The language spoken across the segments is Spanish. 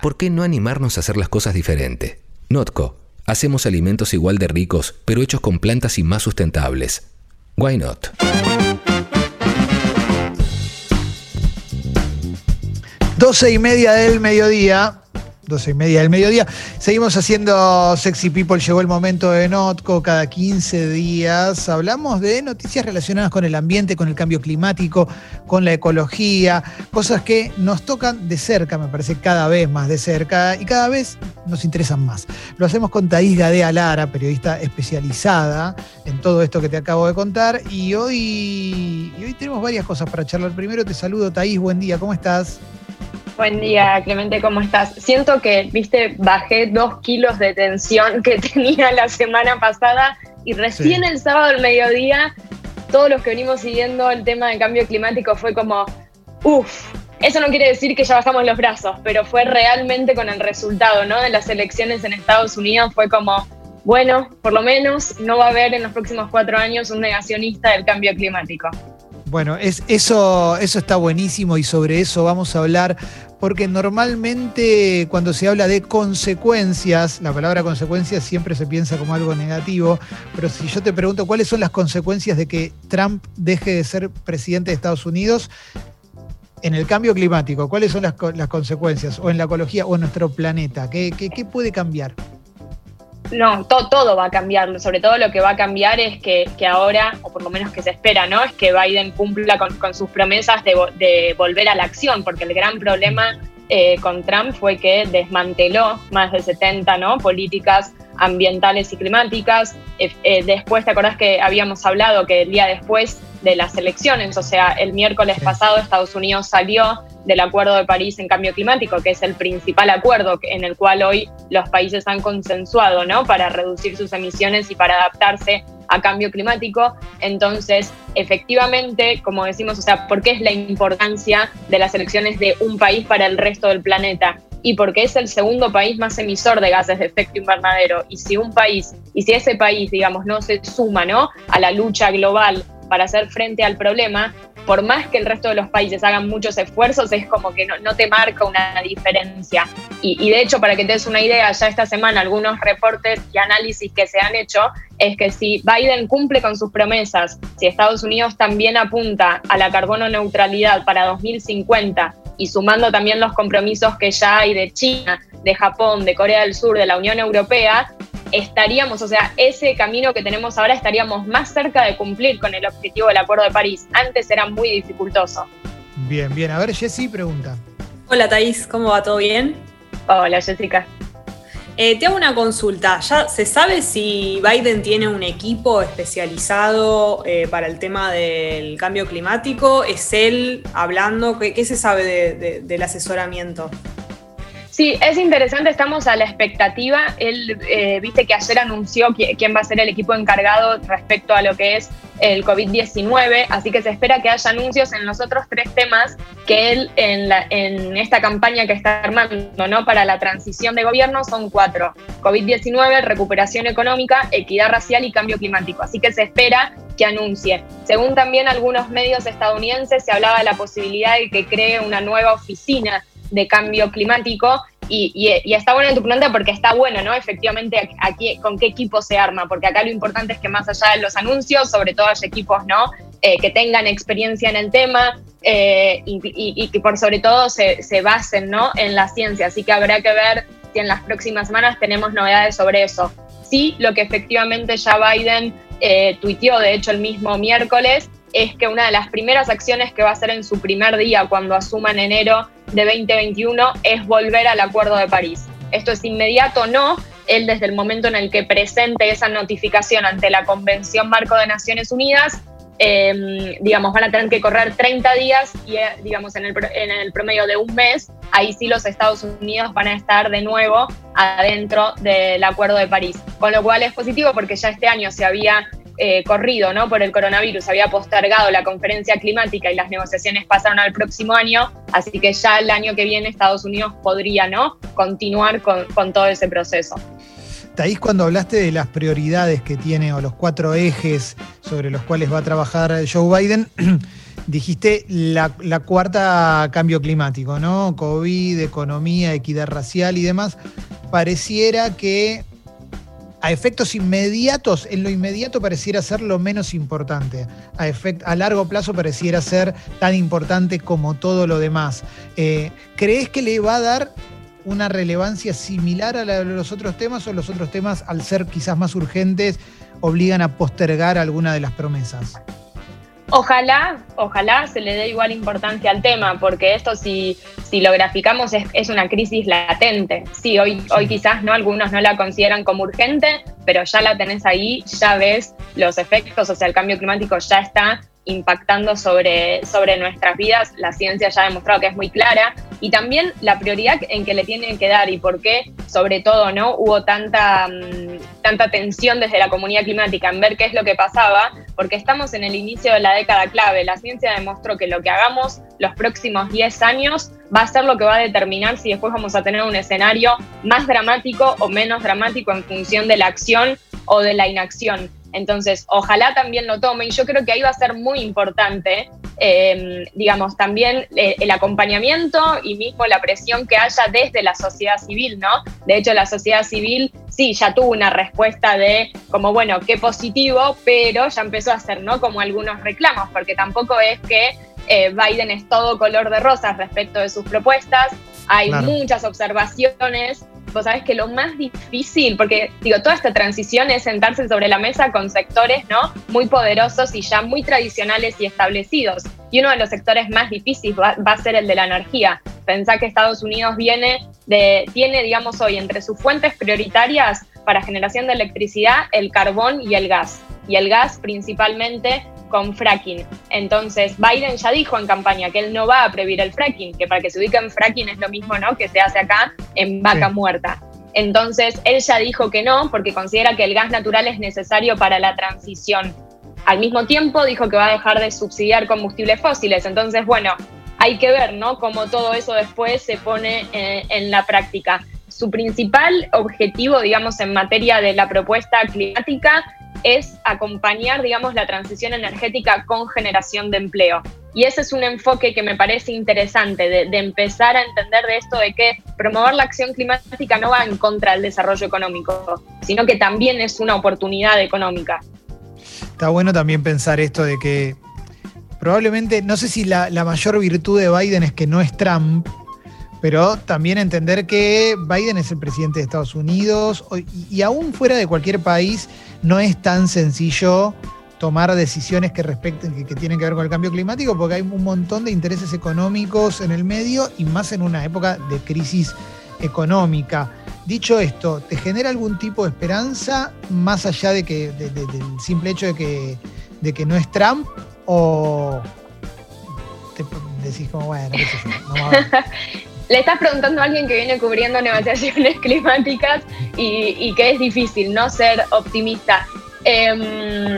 ¿Por qué no animarnos a hacer las cosas diferente? Notco. Hacemos alimentos igual de ricos, pero hechos con plantas y más sustentables. Why not? Doce y media del mediodía. 12 y media del mediodía. Seguimos haciendo Sexy People, llegó el momento de Notco, cada 15 días hablamos de noticias relacionadas con el ambiente, con el cambio climático, con la ecología, cosas que nos tocan de cerca, me parece cada vez más de cerca y cada vez nos interesan más. Lo hacemos con Thaís Gadea Lara, periodista especializada en todo esto que te acabo de contar y hoy, y hoy tenemos varias cosas para charlar. Primero te saludo Thaís, buen día, ¿cómo estás? Buen día, Clemente, ¿cómo estás? Siento que, viste, bajé dos kilos de tensión que tenía la semana pasada y recién el sábado al mediodía, todos los que venimos siguiendo el tema del cambio climático fue como, uff, eso no quiere decir que ya bajamos los brazos, pero fue realmente con el resultado, ¿no? De las elecciones en Estados Unidos fue como, bueno, por lo menos no va a haber en los próximos cuatro años un negacionista del cambio climático. Bueno, es, eso, eso está buenísimo y sobre eso vamos a hablar porque normalmente cuando se habla de consecuencias, la palabra consecuencias siempre se piensa como algo negativo, pero si yo te pregunto cuáles son las consecuencias de que Trump deje de ser presidente de Estados Unidos en el cambio climático, ¿cuáles son las, consecuencias? O en la ecología o en nuestro planeta, ¿qué, qué puede cambiar? No, todo va a cambiar. Sobre todo lo que va a cambiar es que, ahora, o por lo menos que se espera, ¿no? Es que Biden cumpla con, sus promesas de, volver a la acción, porque el gran problema eh, con Trump fue que desmanteló más de 70 ¿no? políticas ambientales y climáticas. Eh, eh, después, ¿te acordás que habíamos hablado que el día después de las elecciones, o sea, el miércoles pasado Estados Unidos salió del Acuerdo de París en Cambio Climático, que es el principal acuerdo en el cual hoy los países han consensuado, ¿no? Para reducir sus emisiones y para adaptarse a cambio climático. Entonces, efectivamente, como decimos, o sea, ¿por qué es la importancia de las elecciones de un país para el resto del planeta? Y porque es el segundo país más emisor de gases de efecto invernadero. Y si un país, y si ese país, digamos, no se suma, ¿no? A la lucha global para hacer frente al problema, por más que el resto de los países hagan muchos esfuerzos, es como que no, te marca una diferencia. Y, de hecho, para que te des una idea, ya esta semana algunos reportes y análisis que se han hecho es que si Biden cumple con sus promesas, si Estados Unidos también apunta a la carbono neutralidad para 2050 y sumando también los compromisos que ya hay de China, de Japón, de Corea del Sur, de la Unión Europea, estaríamos, o sea, ese camino que tenemos ahora estaríamos más cerca de cumplir con el objetivo del Acuerdo de París. Antes era muy dificultoso. Bien, bien. A ver, Jessy pregunta. Hola, Thais, ¿cómo va? ¿Todo bien? Hola, Jessica. Eh, te hago una consulta. ¿Ya se sabe si Biden tiene un equipo especializado eh, para el tema del cambio climático? ¿Es él hablando? ¿Qué, se sabe del asesoramiento? Sí, es interesante, estamos a la expectativa. Él, eh, viste que ayer anunció quién va a ser el equipo encargado respecto a lo que es el COVID-19, así que se espera que haya anuncios en los otros tres temas que él en, en esta campaña que está armando ¿no? para la transición de gobierno son cuatro. COVID-19, recuperación económica, equidad racial y cambio climático. Así que se espera que anuncie. Según también algunos medios estadounidenses, se hablaba de la posibilidad de que cree una nueva oficina de cambio climático y, está bueno en tu pregunta porque está bueno, ¿no? Efectivamente, aquí con qué equipo se arma, porque acá lo importante es que más allá de los anuncios, sobre todo hay equipos, ¿no? Eh, que tengan experiencia en el tema eh, y, que por sobre todo se, basen, ¿no? En la ciencia. Así que habrá que ver si en las próximas semanas tenemos novedades sobre eso. Sí, lo que efectivamente ya Biden eh, tuiteó, de hecho, el mismo miércoles, es que una de las primeras acciones que va a hacer en su primer día cuando asuma en enero de 2021 es volver al Acuerdo de París. Esto es inmediato, no. Él desde el momento en el que presente esa notificación ante la Convención Marco de Naciones Unidas, em, digamos, van a tener que correr 30 días y, eh, digamos, en el, en el promedio de un mes, ahí sí los Estados Unidos van a estar de nuevo adentro del Acuerdo de París. Con lo cual es positivo porque ya este año se había eh, corrido ¿no? por el coronavirus, había postergado la conferencia climática y las negociaciones pasaron al próximo año, así que ya el año que viene Estados Unidos podría ¿no? continuar con, todo ese proceso. Taís, cuando hablaste de las prioridades que tiene o los cuatro ejes sobre los cuales va a trabajar Joe Biden, dijiste la, la, cuarta cambio climático, ¿no? COVID, economía, equidad racial y demás. Pareciera que a efectos inmediatos, en lo inmediato pareciera ser lo menos importante. A, a largo plazo pareciera ser tan importante como todo lo demás. Eh, ¿Crees que le va a dar una relevancia similar a la de los otros temas o los otros temas, al ser quizás más urgentes, obligan a postergar alguna de las promesas? Ojalá, ojalá se le dé igual importancia al tema, porque esto si, si lo graficamos es, una crisis latente. Sí, hoy, hoy quizás no, algunos no la consideran como urgente, pero ya la tenés ahí, ya ves los efectos, o sea, el cambio climático ya está impactando sobre, sobre nuestras vidas. La ciencia ya ha demostrado que es muy clara y también la prioridad en que le tienen que dar y por qué, sobre todo, no hubo tanta, mm, tanta tensión desde la comunidad climática en ver qué es lo que pasaba, porque estamos en el inicio de la década clave. La ciencia demostró que lo que hagamos los próximos 10 años va a ser lo que va a determinar si después vamos a tener un escenario más dramático o menos dramático en función de la acción o de la inacción. Entonces, ojalá también lo tomen. Yo creo que ahí va a ser muy importante, eh, digamos, también eh, el acompañamiento y mismo la presión que haya desde la sociedad civil, ¿no? De hecho, la sociedad civil sí, ya tuvo una respuesta de como, bueno, qué positivo, pero ya empezó a hacer, ¿no? Como algunos reclamos, porque tampoco es que eh, Biden es todo color de rosas respecto de sus propuestas. Hay muchas observaciones vos sabés que lo más difícil, porque digo, toda esta transición es sentarse sobre la mesa con sectores, ¿no? Muy poderosos y ya muy tradicionales y establecidos. Y uno de los sectores más difíciles va, a ser el de la energía. Pensá que Estados Unidos viene de, tiene, digamos, hoy entre sus fuentes prioritarias para generación de electricidad el carbón y el gas. Y el gas principalmente con fracking. Entonces, Biden ya dijo en campaña que él no va a prohibir el fracking, que para que se ubique en fracking es lo mismo ¿no? que se hace acá en vaca muerta. Entonces, él ya dijo que no, porque considera que el gas natural es necesario para la transición. Al mismo tiempo, dijo que va a dejar de subsidiar combustibles fósiles. Entonces, bueno, hay que ver, ¿no? Cómo todo eso después se pone eh, en la práctica. Su principal objetivo, digamos, en materia de la propuesta climática es acompañar, digamos, la transición energética con generación de empleo. Y ese es un enfoque que me parece interesante, de, empezar a entender de esto de que promover la acción climática no va en contra del desarrollo económico, sino que también es una oportunidad económica. Está bueno también pensar esto de que probablemente, no sé si la, la mayor virtud de Biden es que no es Trump, pero también entender que Biden es el presidente de Estados Unidos y, aún fuera de cualquier país no es tan sencillo tomar decisiones que respecten, que, tienen que ver con el cambio climático, porque hay un montón de intereses económicos en el medio y más en una época de crisis económica. Dicho esto, ¿te genera algún tipo de esperanza más allá de que del simple hecho de que, de no es Trump? ¿O te decís como, bueno, qué sé yo, vamos a ver? le estás preguntando a alguien que viene cubriendo negociaciones climáticas y, que es difícil no ser optimista. Em,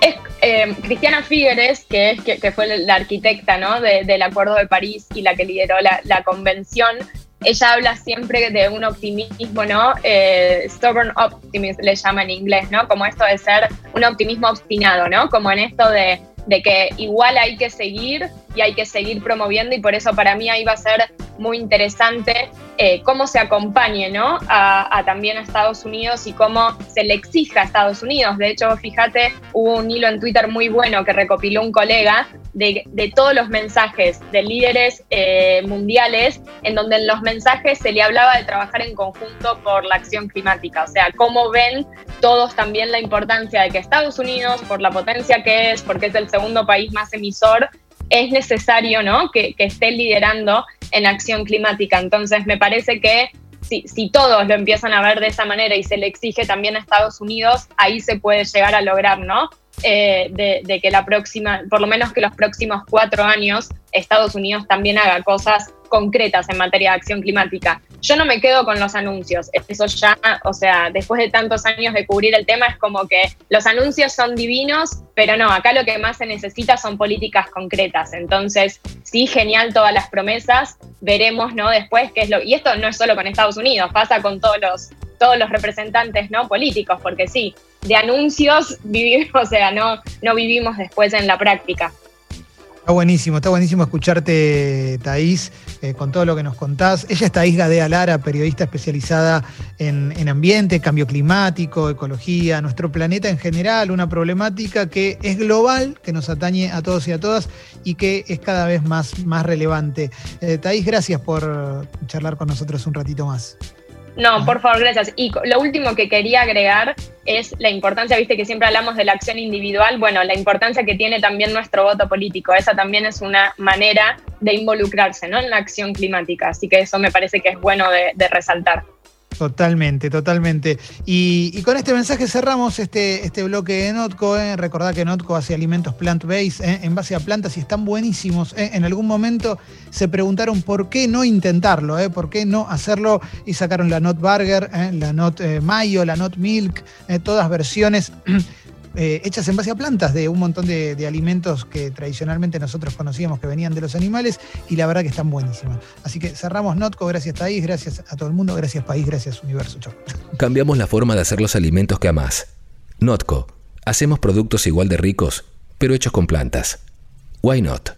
es, em, Cristiana Figueres, que, es, que, fue la arquitecta ¿no? del Acuerdo de París y la que lideró la, convención, ella habla siempre de un optimismo, ¿no? Eh, stubborn optimism le llama en inglés, ¿no? Como esto de ser un optimismo obstinado, ¿no? Como en esto de de que igual hay que seguir y hay que seguir promoviendo y por eso para mí ahí va a ser muy interesante eh, cómo se acompañe ¿no? a, también a Estados Unidos y cómo se le exija a Estados Unidos. De hecho, fíjate, hubo un hilo en Twitter muy bueno que recopiló un colega de, todos los mensajes de líderes eh, mundiales, en donde en los mensajes se le hablaba de trabajar en conjunto por la acción climática. O sea, cómo ven todos también la importancia de que Estados Unidos, por la potencia que es, porque es el segundo país más emisor, es necesario ¿no? que, esté liderando en acción climática. Entonces, me parece que si, si, todos lo empiezan a ver de esa manera y se le exige también a Estados Unidos, ahí se puede llegar a lograr, ¿no? Eh, de, que la próxima, por lo menos que los próximos cuatro años, Estados Unidos también haga cosas concretas en materia de acción climática. Yo no me quedo con los anuncios, eso ya, o sea, después de tantos años de cubrir el tema, es como que los anuncios son divinos, pero no, acá lo que más se necesita son políticas concretas. Entonces, sí, genial todas las promesas, veremos, ¿no? Después qué es lo... Y esto no es solo con Estados Unidos, pasa con todos los todos los representantes no políticos, porque sí, de anuncios vivimos, o sea, no, no vivimos después en la práctica. Está buenísimo, está buenísimo escucharte, Thaís, eh, con todo lo que nos contás. Ella es Thaís Gadea Lara, periodista especializada en, en, ambiente, cambio climático, ecología, nuestro planeta en general, una problemática que es global, que nos atañe a todos y a todas y que es cada vez más, más relevante. Eh, Thaís, gracias por charlar con nosotros un ratito más. No, por favor, gracias. Y lo último que quería agregar es la importancia, viste que siempre hablamos de la acción individual, bueno, la importancia que tiene también nuestro voto político. Esa también es una manera de involucrarse ¿no? en la acción climática. Así que eso me parece que es bueno de, de resaltar. Totalmente, totalmente. Y, con este mensaje cerramos este, este bloque de Notco. ¿eh? Recordad que Notco hace alimentos plant-based ¿eh? en base a plantas y están buenísimos. ¿eh? En algún momento se preguntaron por qué no intentarlo, ¿eh? por qué no hacerlo y sacaron la Not Burger, la Not Mayo, la Not Milk, todas versiones. Eh, hechas en base a plantas de un montón de, alimentos que tradicionalmente nosotros conocíamos que venían de los animales y la verdad que están buenísimas. Así que cerramos Notco, gracias País, gracias a todo el mundo, gracias País, gracias Universo. Cambiamos la forma de hacer los alimentos que amás. Notco, hacemos productos igual de ricos, pero hechos con plantas. Why not?